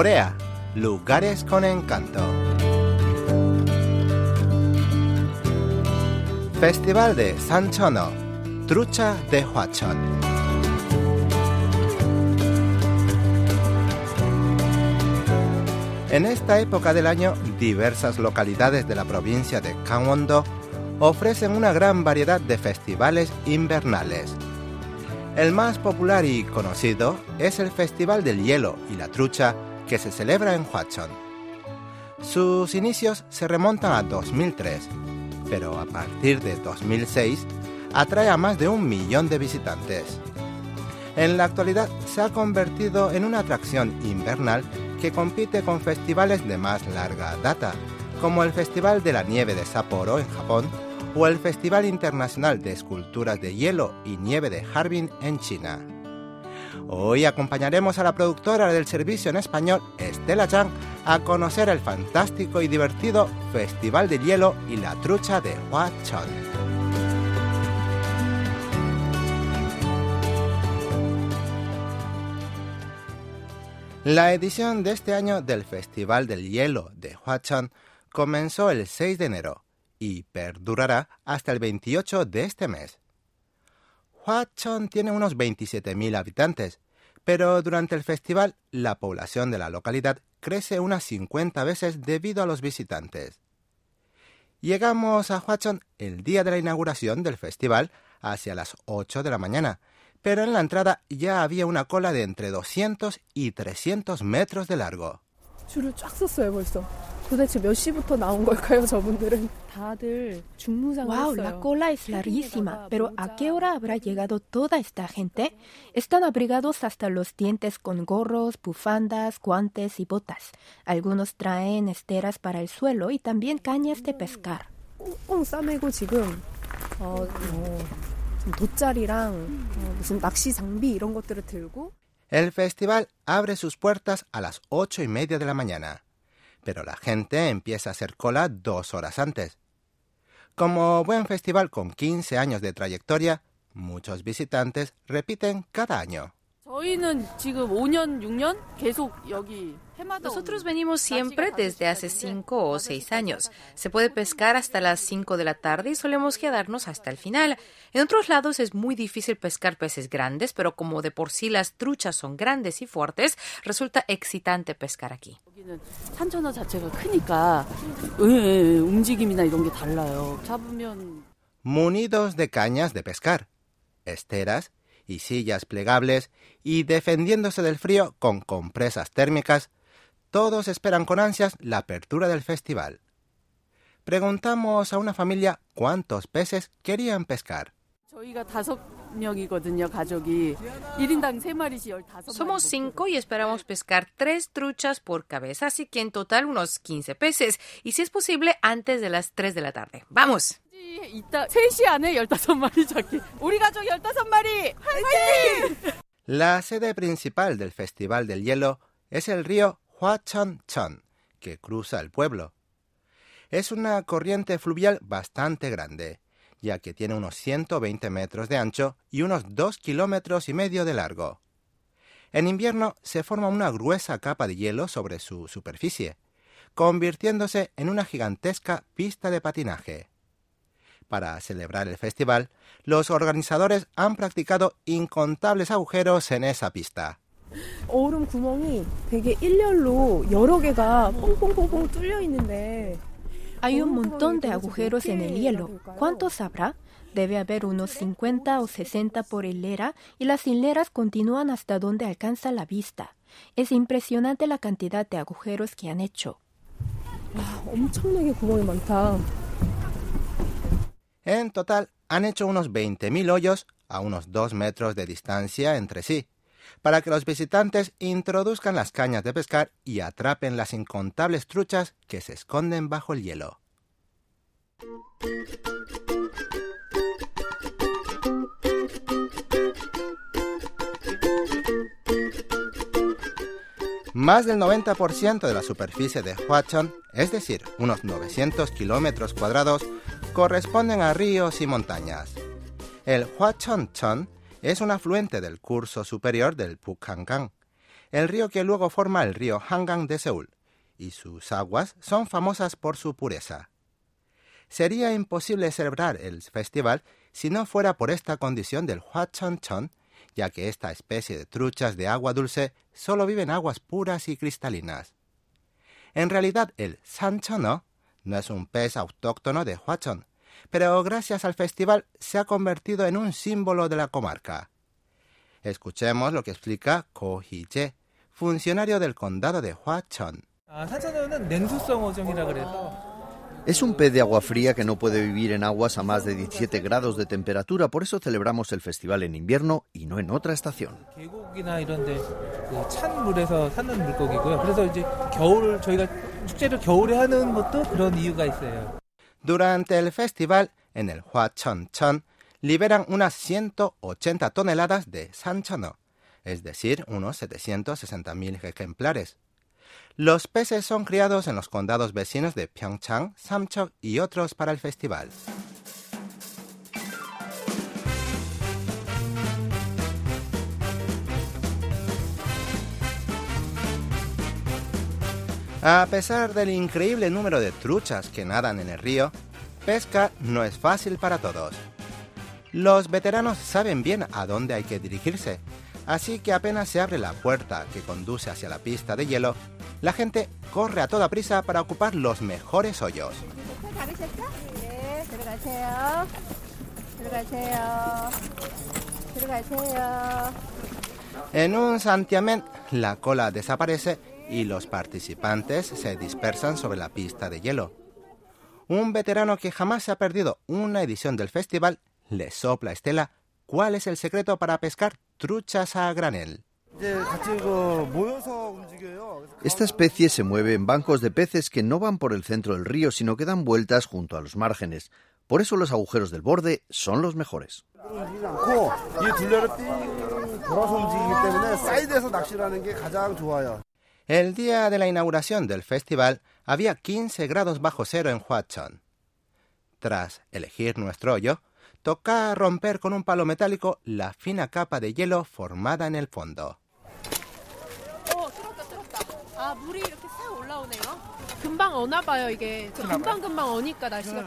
Corea, lugares con encanto. Festival de Sanchono, trucha de Hwachon. En esta época del año, diversas localidades de la provincia de Gangwon-do ofrecen una gran variedad de festivales invernales. El más popular y conocido es el Festival del Hielo y la Trucha que se celebra en Hwachon. Sus inicios se remontan a 2003, pero a partir de 2006 atrae a más de un millón de visitantes. En la actualidad se ha convertido en una atracción invernal que compite con festivales de más larga data, como el Festival de la Nieve de Sapporo en Japón o el Festival Internacional de Esculturas de Hielo y Nieve de Harbin en China. Hoy acompañaremos a la productora del servicio en español, Estela Chang, a conocer el fantástico y divertido Festival de Hielo y la Trucha de Huachon. La edición de este año del Festival del Hielo de Huachon comenzó el 6 de enero y perdurará hasta el 28 de este mes. Huachon tiene unos 27.000 habitantes, pero durante el festival la población de la localidad crece unas 50 veces debido a los visitantes. Llegamos a Huachon el día de la inauguración del festival hacia las 8 de la mañana, pero en la entrada ya había una cola de entre 200 y 300 metros de largo. Wow, la cola es larguísima, pero ¿a qué hora habrá llegado toda esta gente? Están abrigados hasta los dientes con gorros, bufandas, guantes y botas. Algunos traen esteras para el suelo y también cañas de pescar. El festival abre sus puertas a las ocho y media de la mañana pero la gente empieza a hacer cola dos horas antes. Como buen festival con 15 años de trayectoria, muchos visitantes repiten cada año. Nosotros venimos siempre desde hace cinco o seis años. Se puede pescar hasta las cinco de la tarde y solemos quedarnos hasta el final. En otros lados es muy difícil pescar peces grandes, pero como de por sí las truchas son grandes y fuertes, resulta excitante pescar aquí. Munidos de cañas de pescar, esteras y sillas plegables y defendiéndose del frío con compresas térmicas, todos esperan con ansias la apertura del festival. Preguntamos a una familia cuántos peces querían pescar. Somos cinco y esperamos pescar tres truchas por cabeza, así que en total unos 15 peces. Y si es posible, antes de las 3 de la tarde. ¡Vamos! La sede principal del Festival del Hielo es el río Huachon-chon, que cruza el pueblo. Es una corriente fluvial bastante grande, ya que tiene unos 120 metros de ancho y unos 2 kilómetros y medio de largo. En invierno se forma una gruesa capa de hielo sobre su superficie, convirtiéndose en una gigantesca pista de patinaje. Para celebrar el festival, los organizadores han practicado incontables agujeros en esa pista. Hay un montón de agujeros en el hielo. ¿Cuántos habrá? Debe haber unos 50 o 60 por hilera y las hileras continúan hasta donde alcanza la vista. Es impresionante la cantidad de agujeros que han hecho. En total, han hecho unos 20.000 hoyos a unos 2 metros de distancia entre sí, para que los visitantes introduzcan las cañas de pescar y atrapen las incontables truchas que se esconden bajo el hielo. Más del 90% de la superficie de Huachon, es decir, unos 900 kilómetros cuadrados, corresponden a ríos y montañas. El Huachon-chon es un afluente del curso superior del Pukhangang. el río que luego forma el río Hangang de Seúl, y sus aguas son famosas por su pureza. Sería imposible celebrar el festival si no fuera por esta condición del Hwachonchon, ya que esta especie de truchas de agua dulce solo vive en aguas puras y cristalinas. En realidad, el Sanchono no es un pez autóctono de Hwachon, pero gracias al festival se ha convertido en un símbolo de la comarca. Escuchemos lo que explica Ko Hee-jae, funcionario del condado de Hwachon. Es un pez de agua fría que no puede vivir en aguas a más de 17 grados de temperatura, por eso celebramos el festival en invierno y no en otra estación. Durante el festival, en el Hwachon liberan unas 180 toneladas de sanchono, es decir, unos 760.000 ejemplares. Los peces son criados en los condados vecinos de Pyeongchang, Samcheok y otros para el festival. A pesar del increíble número de truchas que nadan en el río, pesca no es fácil para todos. Los veteranos saben bien a dónde hay que dirigirse, así que apenas se abre la puerta que conduce hacia la pista de hielo, la gente corre a toda prisa para ocupar los mejores hoyos. En un santiamén, la cola desaparece y los participantes se dispersan sobre la pista de hielo. Un veterano que jamás se ha perdido una edición del festival le sopla a Estela cuál es el secreto para pescar truchas a granel. Esta especie se mueve en bancos de peces que no van por el centro del río, sino que dan vueltas junto a los márgenes. Por eso los agujeros del borde son los mejores. El día de la inauguración del festival había 15 grados bajo cero en Hwachon. Tras elegir nuestro hoyo, toca romper con un palo metálico la fina capa de hielo formada en el fondo.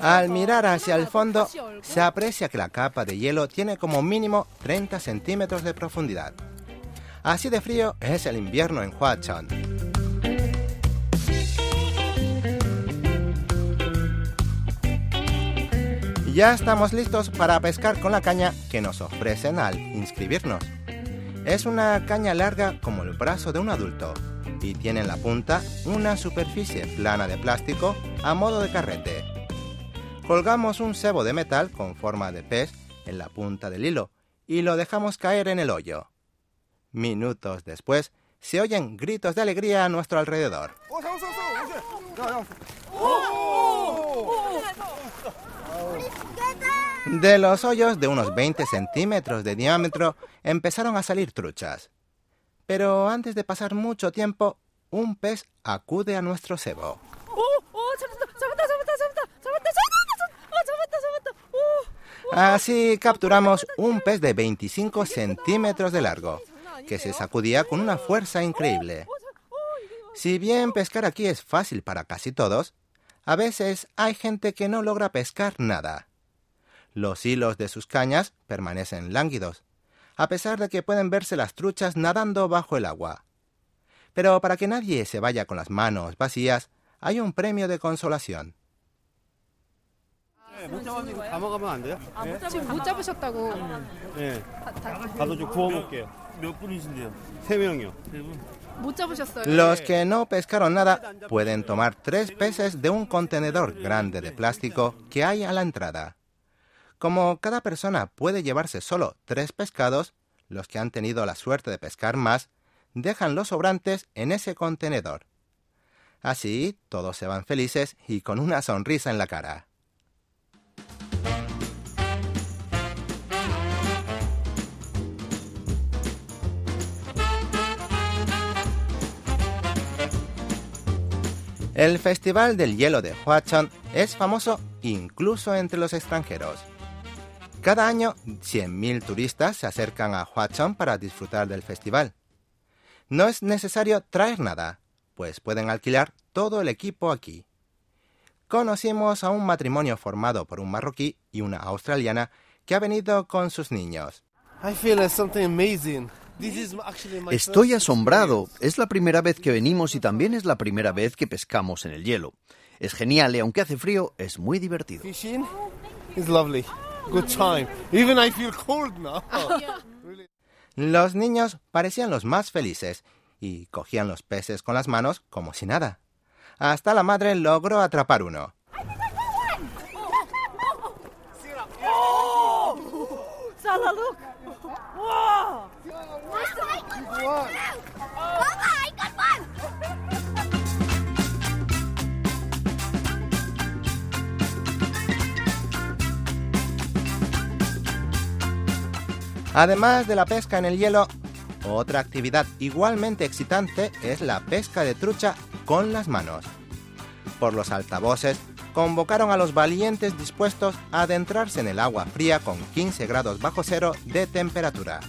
Al mirar hacia el fondo, se aprecia que la capa de hielo tiene como mínimo 30 centímetros de profundidad. Así de frío es el invierno en Hwachon. Ya estamos listos para pescar con la caña que nos ofrecen al inscribirnos. Es una caña larga como el brazo de un adulto y tiene en la punta una superficie plana de plástico a modo de carrete. Colgamos un cebo de metal con forma de pez en la punta del hilo y lo dejamos caer en el hoyo. Minutos después, se oyen gritos de alegría a nuestro alrededor. De los hoyos de unos 20 centímetros de diámetro empezaron a salir truchas. Pero antes de pasar mucho tiempo, un pez acude a nuestro cebo. Así capturamos un pez de 25 centímetros de largo, que se sacudía con una fuerza increíble. Si bien pescar aquí es fácil para casi todos, a veces hay gente que no logra pescar nada. Los hilos de sus cañas permanecen lánguidos, a pesar de que pueden verse las truchas nadando bajo el agua. Pero para que nadie se vaya con las manos vacías, hay un premio de consolación. Los que no pescaron nada pueden tomar tres peces de un contenedor grande de plástico que hay a la entrada. Como cada persona puede llevarse solo tres pescados, los que han tenido la suerte de pescar más dejan los sobrantes en ese contenedor. Así todos se van felices y con una sonrisa en la cara. El Festival del Hielo de Huachon es famoso incluso entre los extranjeros. Cada año, 100.000 turistas se acercan a Huachon para disfrutar del festival. No es necesario traer nada, pues pueden alquilar todo el equipo aquí. Conocimos a un matrimonio formado por un marroquí y una australiana que ha venido con sus niños. Estoy asombrado. Es la primera vez que venimos y también es la primera vez que pescamos en el hielo. Es genial y aunque hace frío, es muy divertido. Los niños parecían los más felices y cogían los peces con las manos como si nada. Hasta la madre logró atrapar uno. Además de la pesca en el hielo, otra actividad igualmente excitante es la pesca de trucha con las manos. Por los altavoces, convocaron a los valientes dispuestos a adentrarse en el agua fría con 15 grados bajo cero de temperatura.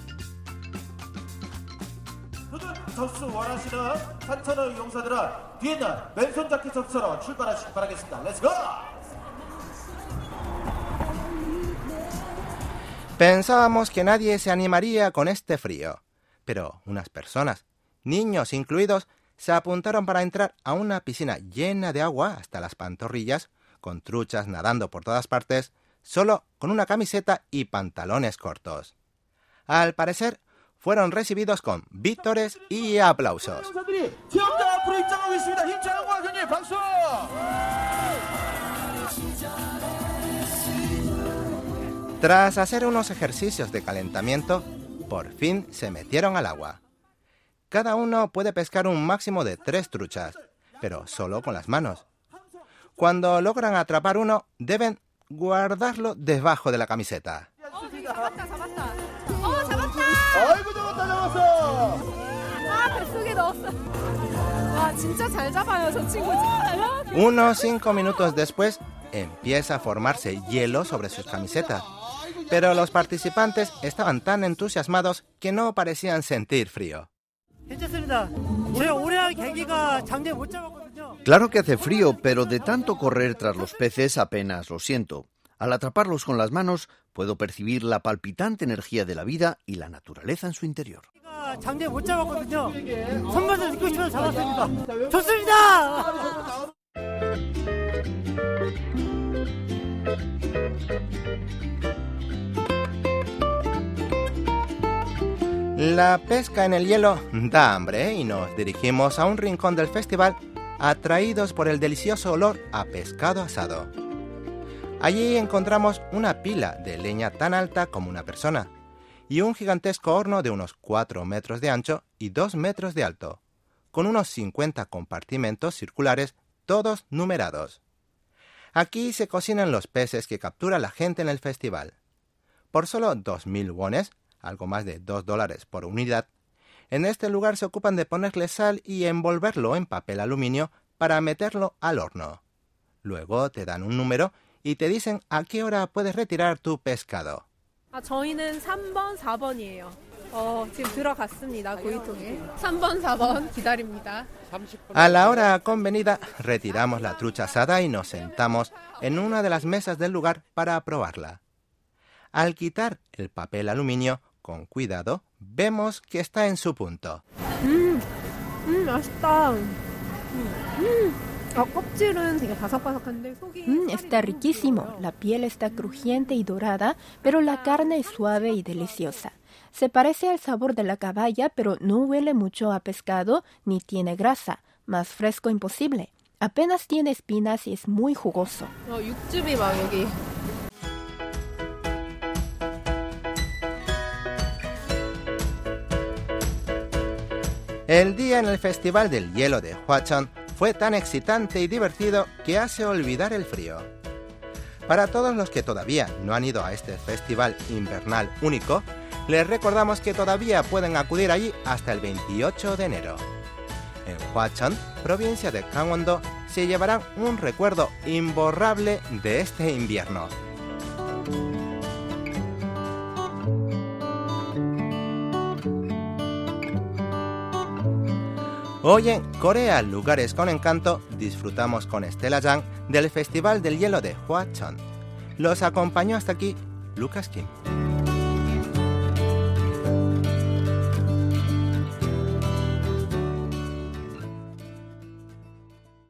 Pensábamos que nadie se animaría con este frío, pero unas personas, niños incluidos, se apuntaron para entrar a una piscina llena de agua hasta las pantorrillas, con truchas nadando por todas partes, solo con una camiseta y pantalones cortos. Al parecer, fueron recibidos con vítores y aplausos. Tras hacer unos ejercicios de calentamiento, por fin se metieron al agua. Cada uno puede pescar un máximo de tres truchas, pero solo con las manos. Cuando logran atrapar uno, deben guardarlo debajo de la camiseta. Unos cinco minutos después, empieza a formarse hielo sobre sus camisetas. Pero los participantes estaban tan entusiasmados que no parecían sentir frío. Claro que hace frío, pero de tanto correr tras los peces apenas lo siento. Al atraparlos con las manos, puedo percibir la palpitante energía de la vida y la naturaleza en su interior. La pesca en el hielo da hambre y nos dirigimos a un rincón del festival atraídos por el delicioso olor a pescado asado. Allí encontramos una pila de leña tan alta como una persona y un gigantesco horno de unos 4 metros de ancho y 2 metros de alto, con unos 50 compartimentos circulares todos numerados. Aquí se cocinan los peces que captura la gente en el festival. Por solo 2.000 wones algo más de 2 dólares por unidad, en este lugar se ocupan de ponerle sal y envolverlo en papel aluminio para meterlo al horno. Luego te dan un número y te dicen a qué hora puedes retirar tu pescado. A la hora convenida retiramos la trucha asada y nos sentamos en una de las mesas del lugar para probarla. Al quitar el papel aluminio con cuidado, vemos que está en su punto. Mm, mm, mm, está riquísimo. La piel está crujiente y dorada, pero la carne es suave y deliciosa. Se parece al sabor de la caballa, pero no huele mucho a pescado ni tiene grasa. Más fresco imposible. Apenas tiene espinas y es muy jugoso. El día en el Festival del Hielo de Huachan fue tan excitante y divertido que hace olvidar el frío. Para todos los que todavía no han ido a este festival invernal único, les recordamos que todavía pueden acudir allí hasta el 28 de enero. En Huachan, provincia de Gangwon-do, se llevarán un recuerdo imborrable de este invierno. Hoy en Corea, lugares con encanto, disfrutamos con Estela Yang del Festival del Hielo de Hwacheon. Los acompañó hasta aquí Lucas Kim.